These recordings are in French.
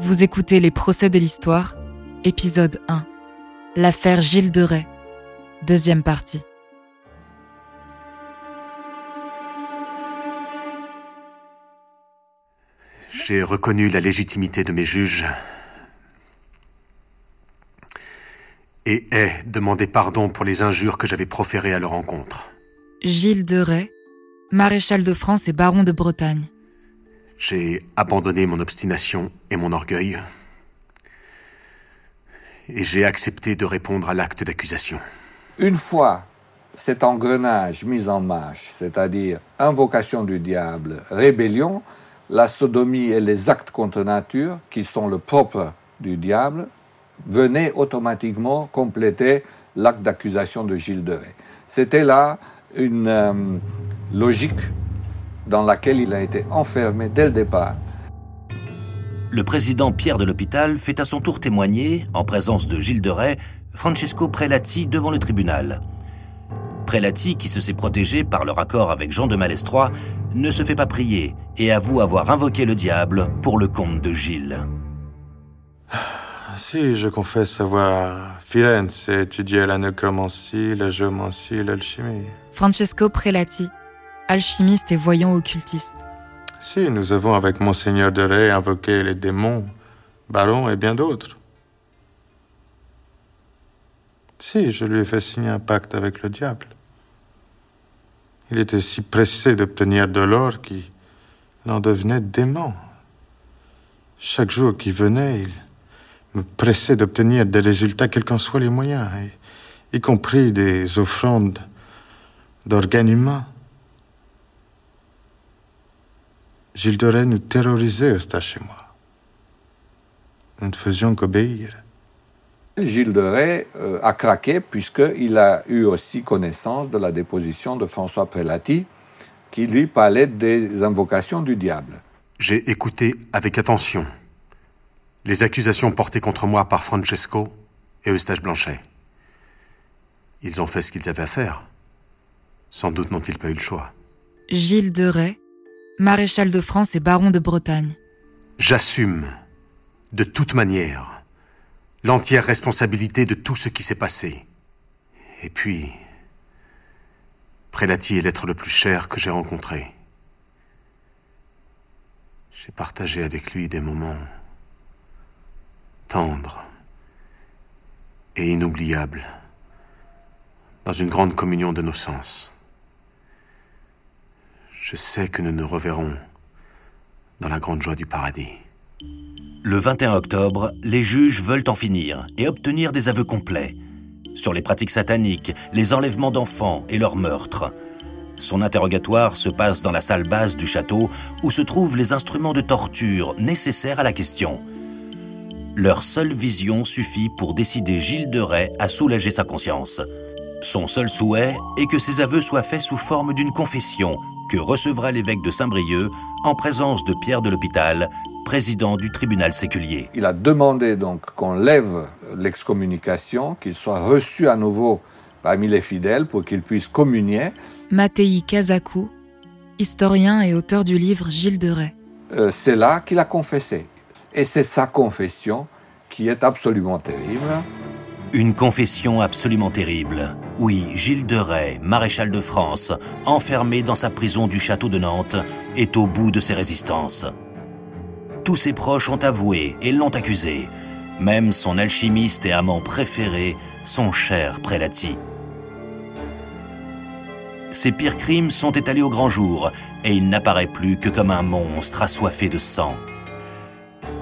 Vous écoutez Les procès de l'histoire, épisode 1. L'affaire Gilles de Rais, deuxième partie. J'ai reconnu la légitimité de mes juges et ai demandé pardon pour les injures que j'avais proférées à leur encontre. Gilles de Rais, maréchal de France et baron de Bretagne. J'ai abandonné mon obstination et mon orgueil et j'ai accepté de répondre à l'acte d'accusation. Une fois cet engrenage mis en marche, c'est-à-dire invocation du diable, rébellion, la sodomie et les actes contre nature, qui sont le propre du diable, venaient automatiquement compléter l'acte d'accusation de Gilles de Rais. C'était là une euh, logique dans laquelle il a été enfermé dès le départ. Le président Pierre de l'Hôpital fait à son tour témoigner, en présence de Gilles de Rais, Francesco Prelati devant le tribunal. Prelati, qui se sait protégé par leur accord avec Jean de Malestroit, ne se fait pas prier et avoue avoir invoqué le diable pour le compte de Gilles. Si, je confesse avoir Firenze étudié la nécromancie, la géomancie, l'alchimie. Francesco Prelati, alchimiste et voyant occultiste. Si, nous avons avec Monseigneur de Rais invoqué les démons, barons et bien d'autres. Si, je lui ai fait signer un pacte avec le diable. Il était si pressé d'obtenir de l'or qu'il en devenait dément. Chaque jour qui venait, il me pressait d'obtenir des résultats, quels qu'en soient les moyens, y compris des offrandes d'organes humains. Gilles de Rais nous terrorisait, Eustache et moi. Nous ne faisions qu'obéir. Gilles de Rais euh, a craqué puisqu'il a eu aussi connaissance de la déposition de François Prelati qui lui parlait des invocations du diable. J'ai écouté avec attention les accusations portées contre moi par Francesco et Eustache Blanchet. Ils ont fait ce qu'ils avaient à faire. Sans doute n'ont-ils pas eu le choix. Gilles de Rais, maréchal de France et baron de Bretagne. J'assume, de toute manière, l'entière responsabilité de tout ce qui s'est passé. Et puis, Prelati est l'être le plus cher que j'ai rencontré. J'ai partagé avec lui des moments tendres et inoubliables dans une grande communion de nos sens. Je sais que nous nous reverrons dans la grande joie du paradis. Le 21 octobre, les juges veulent en finir et obtenir des aveux complets sur les pratiques sataniques, les enlèvements d'enfants et leurs meurtres. Son interrogatoire se passe dans la salle basse du château où se trouvent les instruments de torture nécessaires à la question. Leur seule vision suffit pour décider Gilles de Rais à soulager sa conscience. Son seul souhait est que ses aveux soient faits sous forme d'une confession que recevra l'évêque de Saint-Brieuc en présence de Pierre de l'Hôpital, président du tribunal séculier. Il a demandé donc qu'on lève l'excommunication, qu'il soit reçu à nouveau parmi les fidèles pour qu'il puisse communier. Mattei Kazakou, historien et auteur du livre Gilles de Rais. Euh, c'est là qu'il a confessé. Et c'est sa confession qui est absolument terrible. Une confession absolument terrible. Oui, Gilles de Rais, maréchal de France, enfermé dans sa prison du château de Nantes, est au bout de ses résistances. Tous ses proches ont avoué et l'ont accusé. Même son alchimiste et amant préféré, son cher Prelati. Ses pires crimes sont étalés au grand jour, et il n'apparaît plus que comme un monstre assoiffé de sang.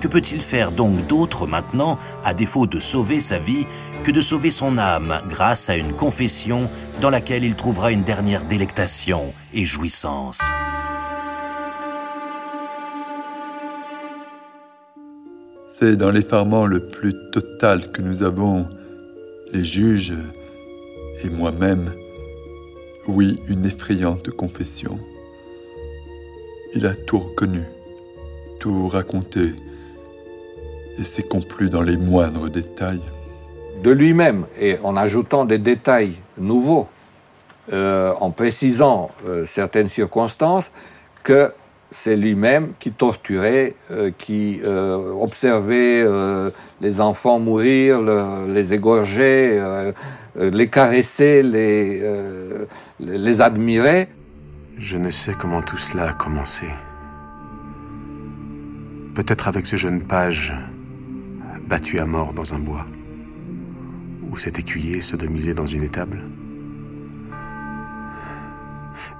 Que peut-il faire donc d'autre maintenant, à défaut de sauver sa vie, que de sauver son âme grâce à une confession dans laquelle il trouvera une dernière délectation et jouissance C'est dans l'effarement le plus total que nous avons, les juges et moi-même, oui, une effrayante confession. Il a tout reconnu, tout raconté, et s'est complu dans les moindres détails. De lui-même, et en ajoutant des détails nouveaux, euh, en précisant euh, certaines circonstances, que c'est lui-même qui torturait, euh, qui observait les enfants mourir, les égorger, les caresser, les, les admirer. Je ne sais comment tout cela a commencé. Peut-être avec ce jeune page battu à mort dans un bois, ou cet écuyer sodomisé dans une étable.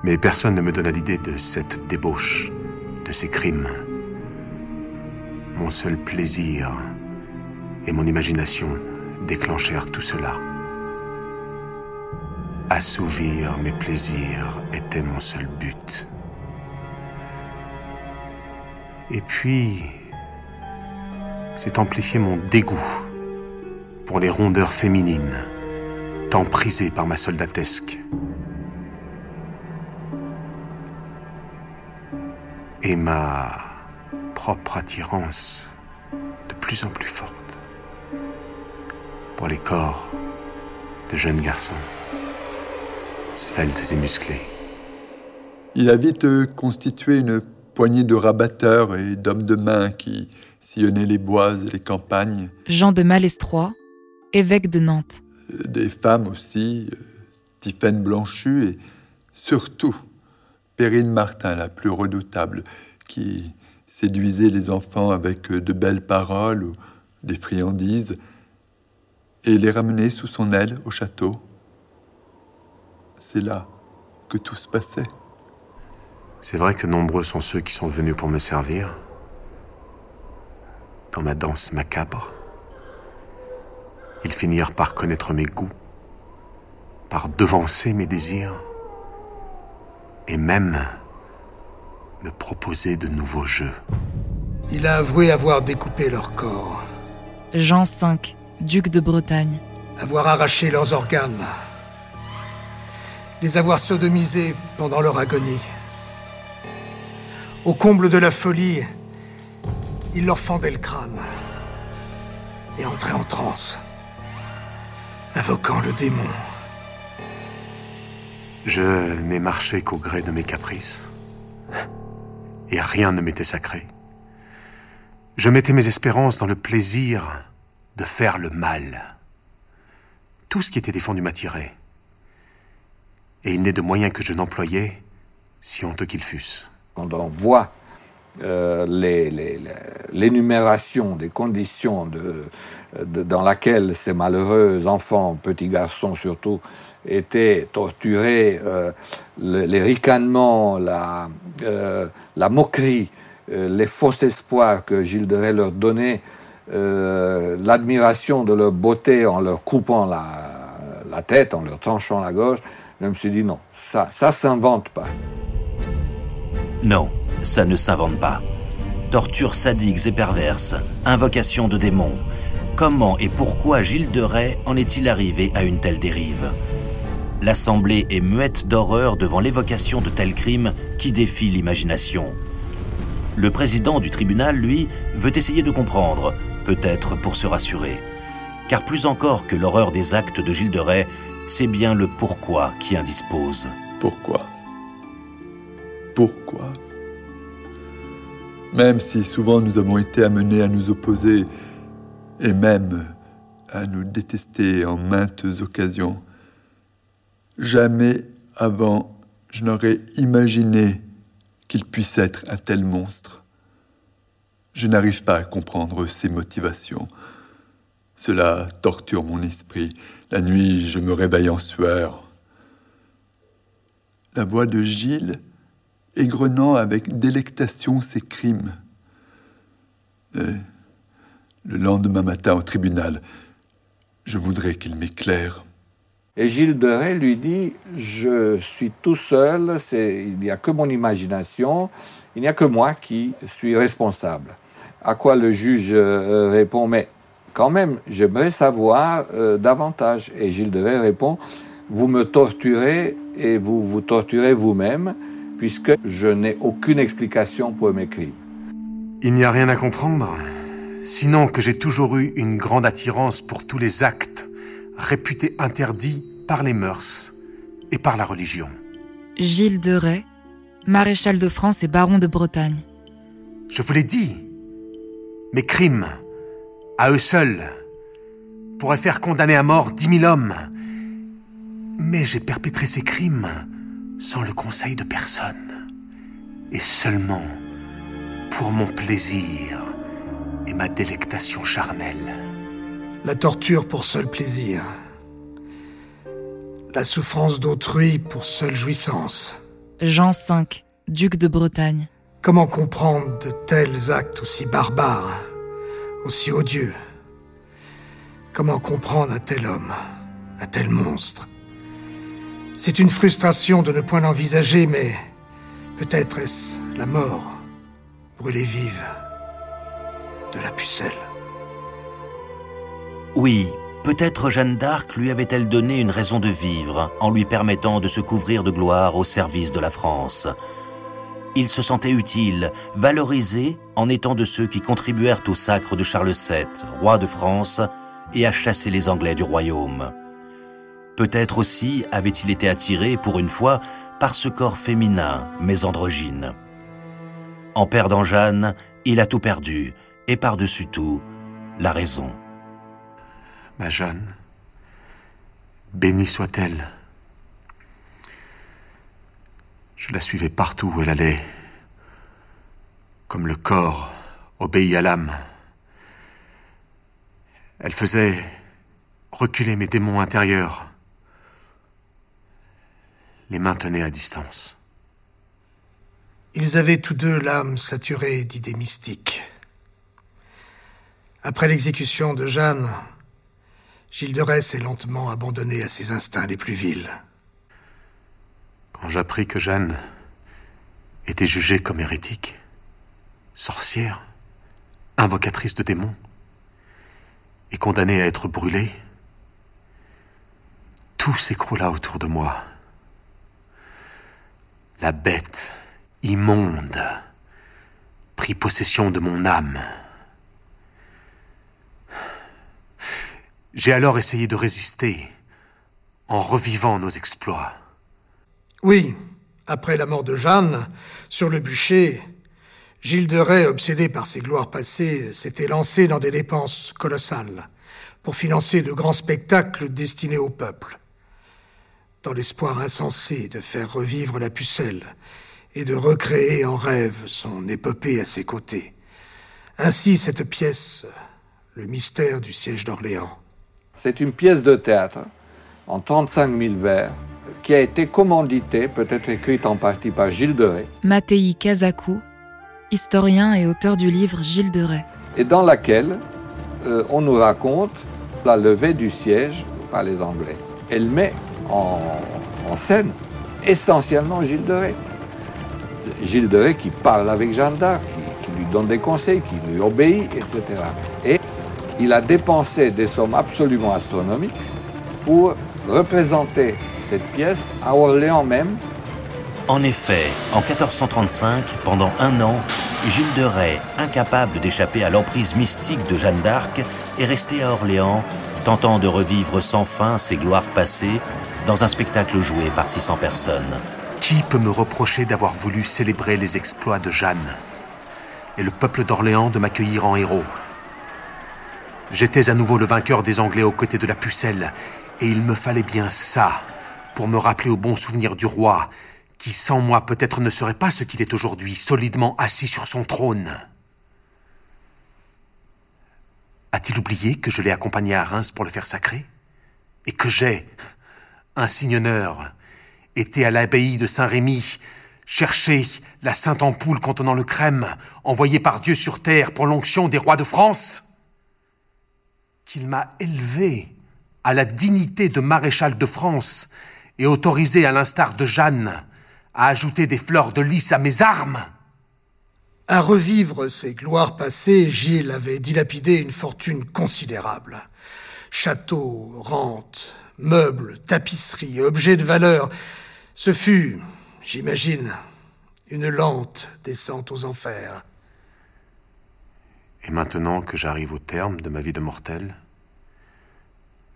Mais personne ne me donna l'idée de cette débauche, de ces crimes. Mon seul plaisir et mon imagination déclenchèrent tout cela. Assouvir mes plaisirs était mon seul but. Et puis, c'est amplifié mon dégoût pour les rondeurs féminines, tant prisées par ma soldatesque. et ma propre attirance de plus en plus forte pour les corps de jeunes garçons, sveltes et musclés. Il a vite constitué une poignée de rabatteurs et d'hommes de main qui sillonnaient les bois et les campagnes. Jean de Malestroit, évêque de Nantes. Des femmes aussi, Tiphaine Blanchu et surtout Perrine Martin, la plus redoutable, qui séduisait les enfants avec de belles paroles ou des friandises, et les ramenait sous son aile au château. C'est là que tout se passait. C'est vrai que nombreux sont ceux qui sont venus pour me servir dans ma danse macabre. Ils finirent par connaître mes goûts, par devancer mes désirs et même me proposer de nouveaux jeux. Il a avoué avoir découpé leur corps. Jean V, duc de Bretagne. Avoir arraché leurs organes. Les avoir sodomisés pendant leur agonie. Au comble de la folie, il leur fendait le crâne et entrait en transe, invoquant le démon. Je n'ai marché qu'au gré de mes caprices, et rien ne m'était sacré. Je mettais mes espérances dans le plaisir de faire le mal. Tout ce qui était défendu m'attirait, et il n'est de moyen que je n'employais, si honteux qu'ils fussent. Quand on voit euh, l'énumération des conditions dans laquelle ces malheureux enfants, petits garçons surtout, étaient torturés, euh, les ricanements, la, euh, moquerie, les faux espoirs que Gilles de Rais leur donnait, l'admiration de leur beauté en leur coupant la, la, tête, en leur tranchant la gorge, je me suis dit non, ça, ça s'invente pas. Non, ça ne s'invente pas. Tortures sadiques et perverses, invocation de démons. Comment et pourquoi Gilles de Rais en est-il arrivé à une telle dérive? L'Assemblée est muette d'horreur devant l'évocation de tels crimes qui défient l'imagination. Le président du tribunal, lui, veut essayer de comprendre, peut-être pour se rassurer. Car plus encore que l'horreur des actes de Gilles de Rais, c'est bien le pourquoi qui indispose. Pourquoi? Pourquoi? Même si souvent nous avons été amenés à nous opposer et même à nous détester en maintes occasions, Jamais avant je n'aurais imaginé qu'il puisse être un tel monstre. Je n'arrive pas à comprendre ses motivations. Cela torture mon esprit. La nuit, je me réveille en sueur. La voix de Gilles égrenant avec délectation ses crimes. le lendemain matin au tribunal, je voudrais qu'il m'éclaire. Et Gilles de Rais lui dit Je suis tout seul, il n'y a que mon imagination, il n'y a que moi qui suis responsable. À quoi le juge euh, répond Mais quand même, j'aimerais savoir euh, davantage. Et Gilles de Rais répond Vous me torturez et vous vous torturez vous-même, puisque je n'ai aucune explication pour mes crimes. Il n'y a rien à comprendre, sinon que j'ai toujours eu une grande attirance pour tous les actes réputé interdit par les mœurs et par la religion. Gilles de Rais, maréchal de France et baron de Bretagne. Je vous l'ai dit. Mes crimes, à eux seuls, pourraient faire condamner à mort dix mille hommes. Mais j'ai perpétré ces crimes sans le conseil de personne, et seulement pour mon plaisir et ma délectation charnelle. La torture pour seul plaisir. La souffrance d'autrui pour seule jouissance. Jean V, duc de Bretagne. Comment comprendre de tels actes aussi barbares, aussi odieux? Comment comprendre un tel homme, un tel monstre? C'est une frustration de ne point l'envisager, mais peut-être est-ce la mort, brûlée vive, de la pucelle. Oui, peut-être Jeanne d'Arc lui avait-elle donné une raison de vivre en lui permettant de se couvrir de gloire au service de la France. Il se sentait utile, valorisé en étant de ceux qui contribuèrent au sacre de Charles VII, roi de France, et à chasser les Anglais du royaume. Peut-être aussi avait-il été attiré, pour une fois, par ce corps féminin, mais androgyne. En perdant Jeanne, il a tout perdu, et par-dessus tout, la raison. Ma Jeanne, bénie soit-elle. Je la suivais partout où elle allait, comme le corps obéit à l'âme. Elle faisait reculer mes démons intérieurs, les maintenait à distance. Ils avaient tous deux l'âme saturée d'idées mystiques. Après l'exécution de Jeanne, Gilles de Rais s'est lentement abandonné à ses instincts les plus vils. Quand j'appris que Jeanne était jugée comme hérétique, sorcière, invocatrice de démons, et condamnée à être brûlée, tout s'écroula autour de moi. La bête immonde prit possession de mon âme. J'ai alors essayé de résister en revivant nos exploits. Oui, après la mort de Jeanne, sur le bûcher, Gilles de Rais, obsédé par ses gloires passées, s'était lancé dans des dépenses colossales pour financer de grands spectacles destinés au peuple, dans l'espoir insensé de faire revivre la pucelle et de recréer en rêve son épopée à ses côtés. Ainsi cette pièce, le mystère du siège d'Orléans. C'est une pièce de théâtre en 35 000 vers qui a été commanditée, peut-être écrite en partie par Gilles de Rais. Mattei Kazaku, historien et auteur du livre Gilles de Rais. Et dans laquelle euh, on nous raconte la levée du siège par les Anglais. Elle met en, scène essentiellement Gilles de Rais. Gilles de Rais qui parle avec Jeanne d'Arc, qui, qui lui donne des conseils, qui lui obéit, etc. Et il a dépensé des sommes absolument astronomiques pour représenter cette pièce à Orléans même. En effet, en 1435, pendant un an, Gilles de Rais, incapable d'échapper à l'emprise mystique de Jeanne d'Arc, est resté à Orléans, tentant de revivre sans fin ses gloires passées dans un spectacle joué par 600 personnes. Qui peut me reprocher d'avoir voulu célébrer les exploits de Jeanne et le peuple d'Orléans de m'accueillir en héros? J'étais à nouveau le vainqueur des Anglais aux côtés de la pucelle, et il me fallait bien ça pour me rappeler au bon souvenir du roi, qui sans moi peut-être ne serait pas ce qu'il est aujourd'hui, solidement assis sur son trône. A-t-il oublié que je l'ai accompagné à Reims pour le faire sacrer? Et que j'ai, insignonneur, été à l'abbaye de Saint-Rémy, chercher la sainte ampoule contenant le crème, envoyée par Dieu sur terre pour l'onction des rois de France Qu'il m'a élevé à la dignité de maréchal de France et autorisé, à l'instar de Jeanne, à ajouter des fleurs de lys à mes armes À revivre ses gloires passées, Gilles avait dilapidé une fortune considérable. Châteaux, rentes, meubles, tapisseries, objets de valeur. Ce fut, j'imagine, une lente descente aux enfers. Et maintenant que j'arrive au terme de ma vie de mortel,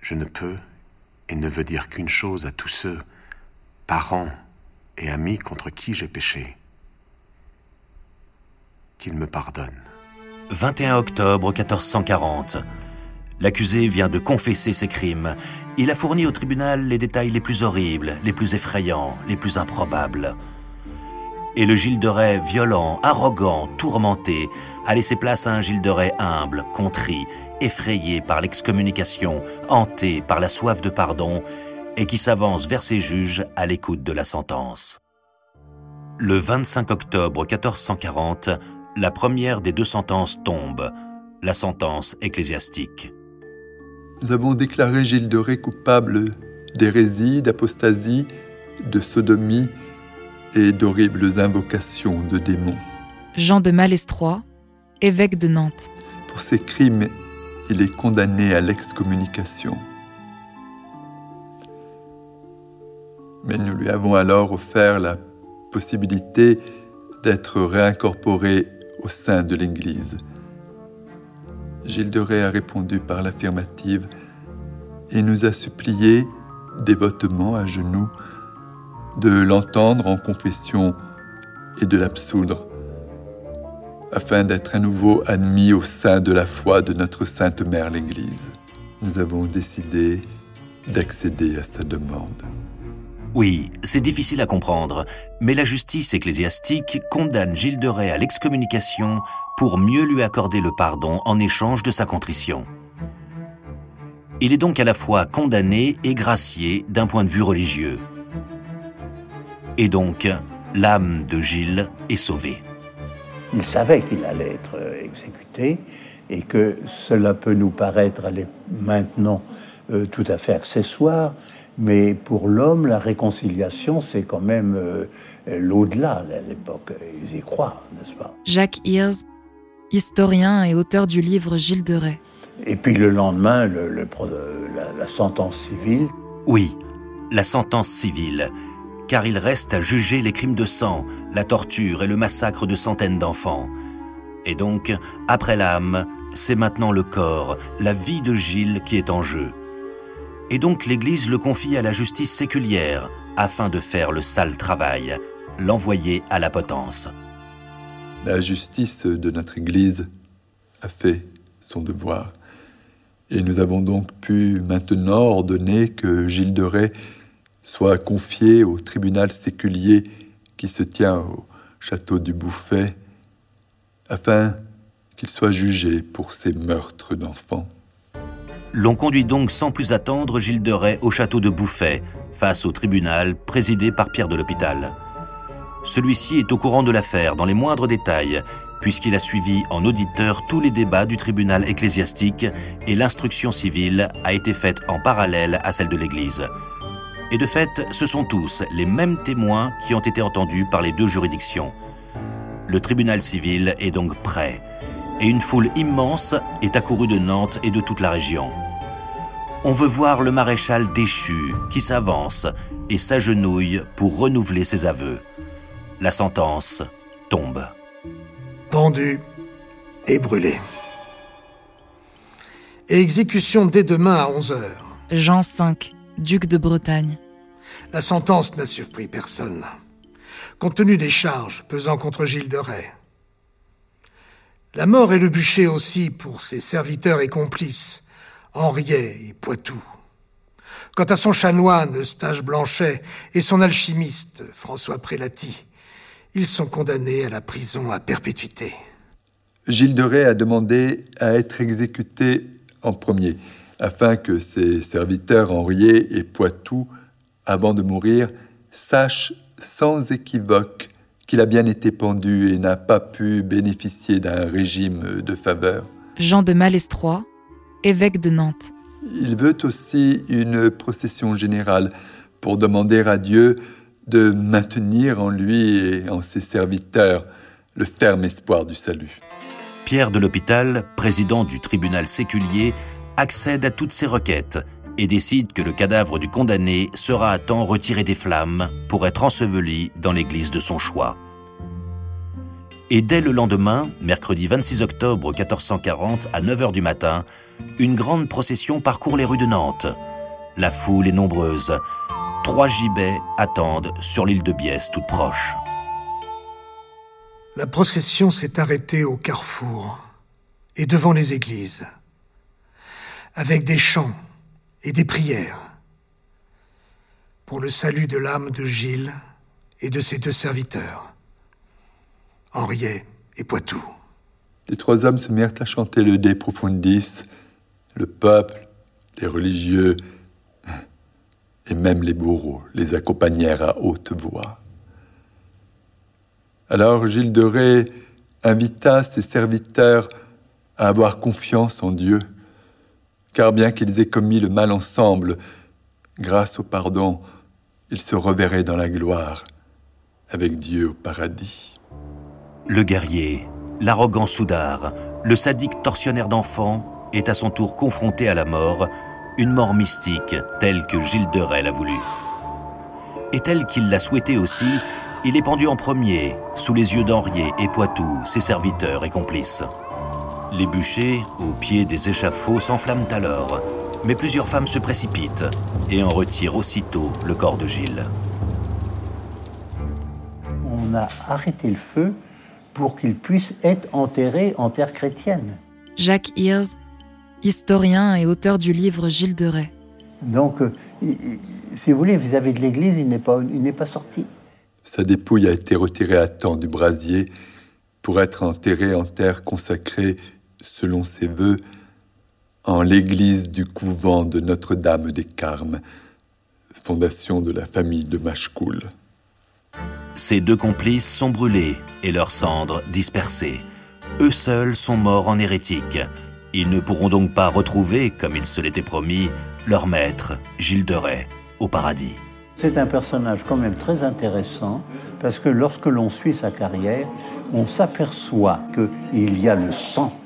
je ne peux et ne veux dire qu'une chose à tous ceux, parents et amis contre qui j'ai péché. qu'il me pardonne. 21 octobre 1440. L'accusé vient de confesser ses crimes. Il a fourni au tribunal les détails les plus horribles, les plus effrayants, les plus improbables. Et le Gilles de Rais violent, arrogant, tourmenté, a laissé place à un Gilles de Rais humble, contrit, effrayé par l'excommunication, hanté par la soif de pardon, et qui s'avance vers ses juges à l'écoute de la sentence. Le 25 octobre 1440, la première des deux sentences tombe, la sentence ecclésiastique. Nous avons déclaré Gilles de Ré coupable d'hérésie, d'apostasie, de sodomie et d'horribles invocations de démons. Jean de Malestroit, évêque de Nantes. Pour ces crimes, il est condamné à l'excommunication. Mais nous lui avons alors offert la possibilité d'être réincorporé au sein de l'Église. Gilles de a répondu par l'affirmative et nous a supplié, dévotement à genoux, de l'entendre en confession et de l'absoudre, afin d'être à nouveau admis au sein de la foi de notre Sainte Mère l'Église. Nous avons décidé d'accéder à sa demande. Oui, c'est difficile à comprendre, mais la justice ecclésiastique condamne Gilles de Rais à l'excommunication pour mieux lui accorder le pardon en échange de sa contrition. Il est donc à la fois condamné et gracié d'un point de vue religieux. Et donc, l'âme de Gilles est sauvée. Il savait qu'il allait être exécuté et que cela peut nous paraître maintenant euh, tout à fait accessoire, mais pour l'homme, la réconciliation, c'est quand même euh, l'au-delà à l'époque. Ils y croient, n'est-ce pas? Jacques Hirs, historien et auteur du livre Gilles de Rais. Et puis le lendemain, le, la, la sentence civile. Oui, la sentence civile, car il reste à juger les crimes de sang, la torture et le massacre de centaines d'enfants. Et donc, après l'âme, c'est maintenant le corps, la vie de Gilles qui est en jeu et donc l'Église le confie à la justice séculière afin de faire le sale travail, l'envoyer à la potence. La justice de notre Église a fait son devoir. Et nous avons donc pu maintenant ordonner que Gilles de Rais soit confié au tribunal séculier qui se tient au château du Bouffet, afin qu'il soit jugé pour ses meurtres d'enfants. L'on conduit donc sans plus attendre Gilles de Rais au château de Bouffet, face au tribunal présidé par Pierre de l'Hôpital. Celui-ci est au courant de l'affaire dans les moindres détails, puisqu'il a suivi en auditeur tous les débats du tribunal ecclésiastique et l'instruction civile a été faite en parallèle à celle de l'Église. Et de fait, ce sont tous les mêmes témoins qui ont été entendus par les deux juridictions. Le tribunal civil est donc prêt et une foule immense est accourue de Nantes et de toute la région. On veut voir le maréchal déchu qui s'avance et s'agenouille pour renouveler ses aveux. La sentence tombe. Pendu et brûlé. Et exécution dès demain à 11 heures. Jean V, duc de Bretagne. La sentence n'a surpris personne, compte tenu des charges pesant contre Gilles de Rais. La mort est le bûcher aussi pour ses serviteurs et complices, Henriet et Poitou. Quant à son chanoine, Eustache Blanchet, et son alchimiste, François Prélati, ils sont condamnés à la prison à perpétuité. Gilles de Rais a demandé à être exécuté en premier, afin que ses serviteurs Henriet et Poitou, avant de mourir, sachent sans équivoque qu'il a bien été pendu et n'a pas pu bénéficier d'un régime de faveur. Jean de Malestroit, évêque de Nantes. Il veut aussi une procession générale pour demander à Dieu de maintenir en lui et en ses serviteurs le ferme espoir du salut. Pierre de l'Hôpital, président du tribunal séculier, accède à toutes ces requêtes et décide que le cadavre du condamné sera à temps retiré des flammes pour être enseveli dans l'église de son choix. Et dès le lendemain, mercredi 26 octobre 1440 à 9h du matin, une grande procession parcourt les rues de Nantes. La foule est nombreuse. Trois gibets attendent sur l'île de Biesse toute proche. La procession s'est arrêtée au carrefour et devant les églises, avec des chants et des prières pour le salut de l'âme de Gilles et de ses deux serviteurs, Henriet et Poitou. Les trois hommes se mirent à chanter le De Profundis, le peuple, les religieux et même les bourreaux les accompagnèrent à haute voix. Alors Gilles de Ré invita ses serviteurs à avoir confiance en Dieu, car bien qu'ils aient commis le mal ensemble, grâce au pardon, ils se reverraient dans la gloire avec Dieu au paradis. Le guerrier, l'arrogant soudard, le sadique tortionnaire d'enfants est à son tour confronté à la mort, une mort mystique telle que Gilles de Rais l'a voulu. Et telle qu'il l'a souhaité aussi, il est pendu en premier, sous les yeux d'Henriet et Poitou, ses serviteurs et complices. Les bûchers, au pied des échafauds, s'enflamment alors, mais plusieurs femmes se précipitent et en retirent aussitôt le corps de Gilles. On a arrêté le feu pour qu'il puisse être enterré en terre chrétienne. Jacques Hirs, historien et auteur du livre Gilles de Rais. Donc, euh, si vous voulez, vis-à-vis de l'Église, il n'est pas, il n'est pas sorti. Sa dépouille a été retirée à temps du brasier pour être enterrée en terre consacrée, selon ses voeux, en l'église du couvent de Notre-Dame des Carmes, fondation de la famille de Machecoul. Ses deux complices sont brûlés et leurs cendres dispersées. Eux seuls sont morts en hérétique. Ils ne pourront donc pas retrouver, comme ils se l'étaient promis, leur maître, Gilles de Rais, au paradis. C'est un personnage quand même très intéressant parce que lorsque l'on suit sa carrière, on s'aperçoit qu'il y a le sang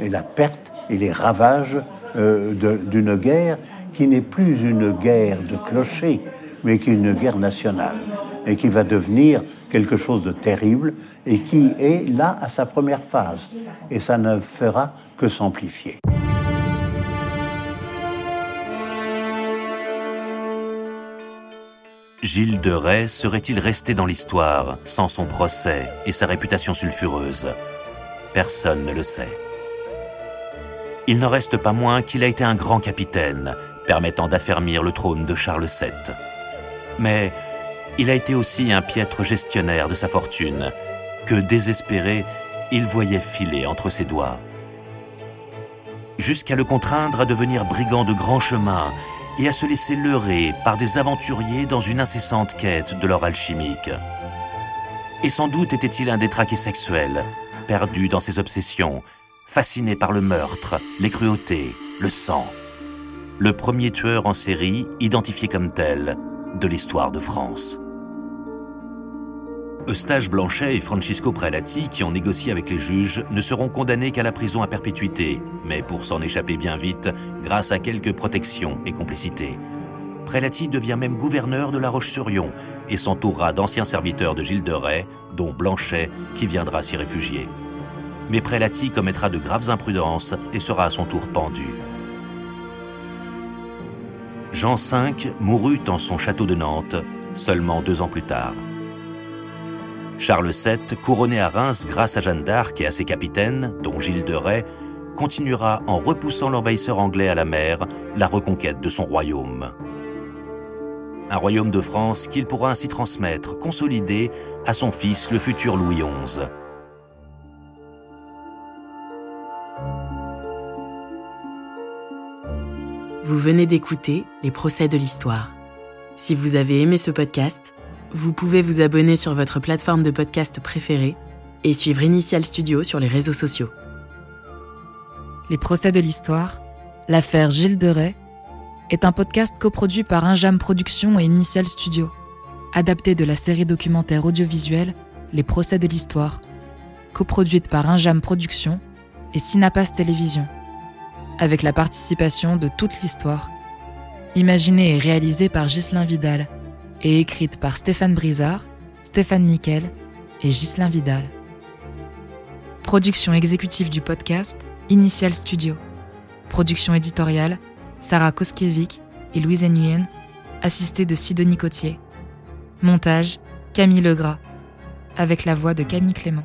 et la perte et les ravages euh, d'une guerre qui n'est plus une guerre de clocher, mais qui est une guerre nationale et qui va devenir quelque chose de terrible et qui est là à sa première phase. Et ça ne fera que s'amplifier. Gilles de Rais serait-il resté dans l'histoire sans son procès et sa réputation sulfureuse? Personne ne le sait. Il n'en reste pas moins qu'il a été un grand capitaine, permettant d'affermir le trône de Charles VII. Mais il a été aussi un piètre gestionnaire de sa fortune, que désespéré, il voyait filer entre ses doigts. Jusqu'à le contraindre à devenir brigand de grand chemin et à se laisser leurrer par des aventuriers dans une incessante quête de l'or alchimique. Et sans doute était-il un détraqué sexuel, perdu dans ses obsessions, fasciné par le meurtre, les cruautés, le sang. Le premier tueur en série, identifié comme tel, de l'histoire de France. Eustache Blanchet et Francisco Prelati, qui ont négocié avec les juges, ne seront condamnés qu'à la prison à perpétuité, mais pour s'en échapper bien vite, grâce à quelques protections et complicités. Prelati devient même gouverneur de La Roche-sur-Yon et s'entourera d'anciens serviteurs de Gilles de Rais, dont Blanchet, qui viendra s'y réfugier. Mais Prelati commettra de graves imprudences et sera à son tour pendu. Jean V mourut en son château de Nantes seulement deux ans plus tard. Charles VII, couronné à Reims grâce à Jeanne d'Arc et à ses capitaines, dont Gilles de Rais, continuera en repoussant l'envahisseur anglais à la mer la reconquête de son royaume. Un royaume de France qu'il pourra ainsi transmettre, consolider, à son fils le futur Louis XI. Vous venez d'écouter Les procès de l'histoire. Si vous avez aimé ce podcast, vous pouvez vous abonner sur votre plateforme de podcast préférée et suivre Initial Studio sur les réseaux sociaux. Les procès de l'histoire, l'affaire Gilles de Rais, est un podcast coproduit par Injam Productions et Initial Studio, adapté de la série documentaire audiovisuelle Les procès de l'histoire, coproduite par Injam Productions et Synapas Télévision, avec la participation de toute l'histoire, imaginée et réalisée par Ghislain Vidal et écrite par Stéphane Brizard, Stéphane Nickel et Ghislain Vidal. Production exécutive du podcast, Initial Studio. Production éditoriale, Sarah Koskiewicz et Louise Nguyen, assistée de Sidonie Cotier. Montage, Camille Legras, avec la voix de Camille Clément.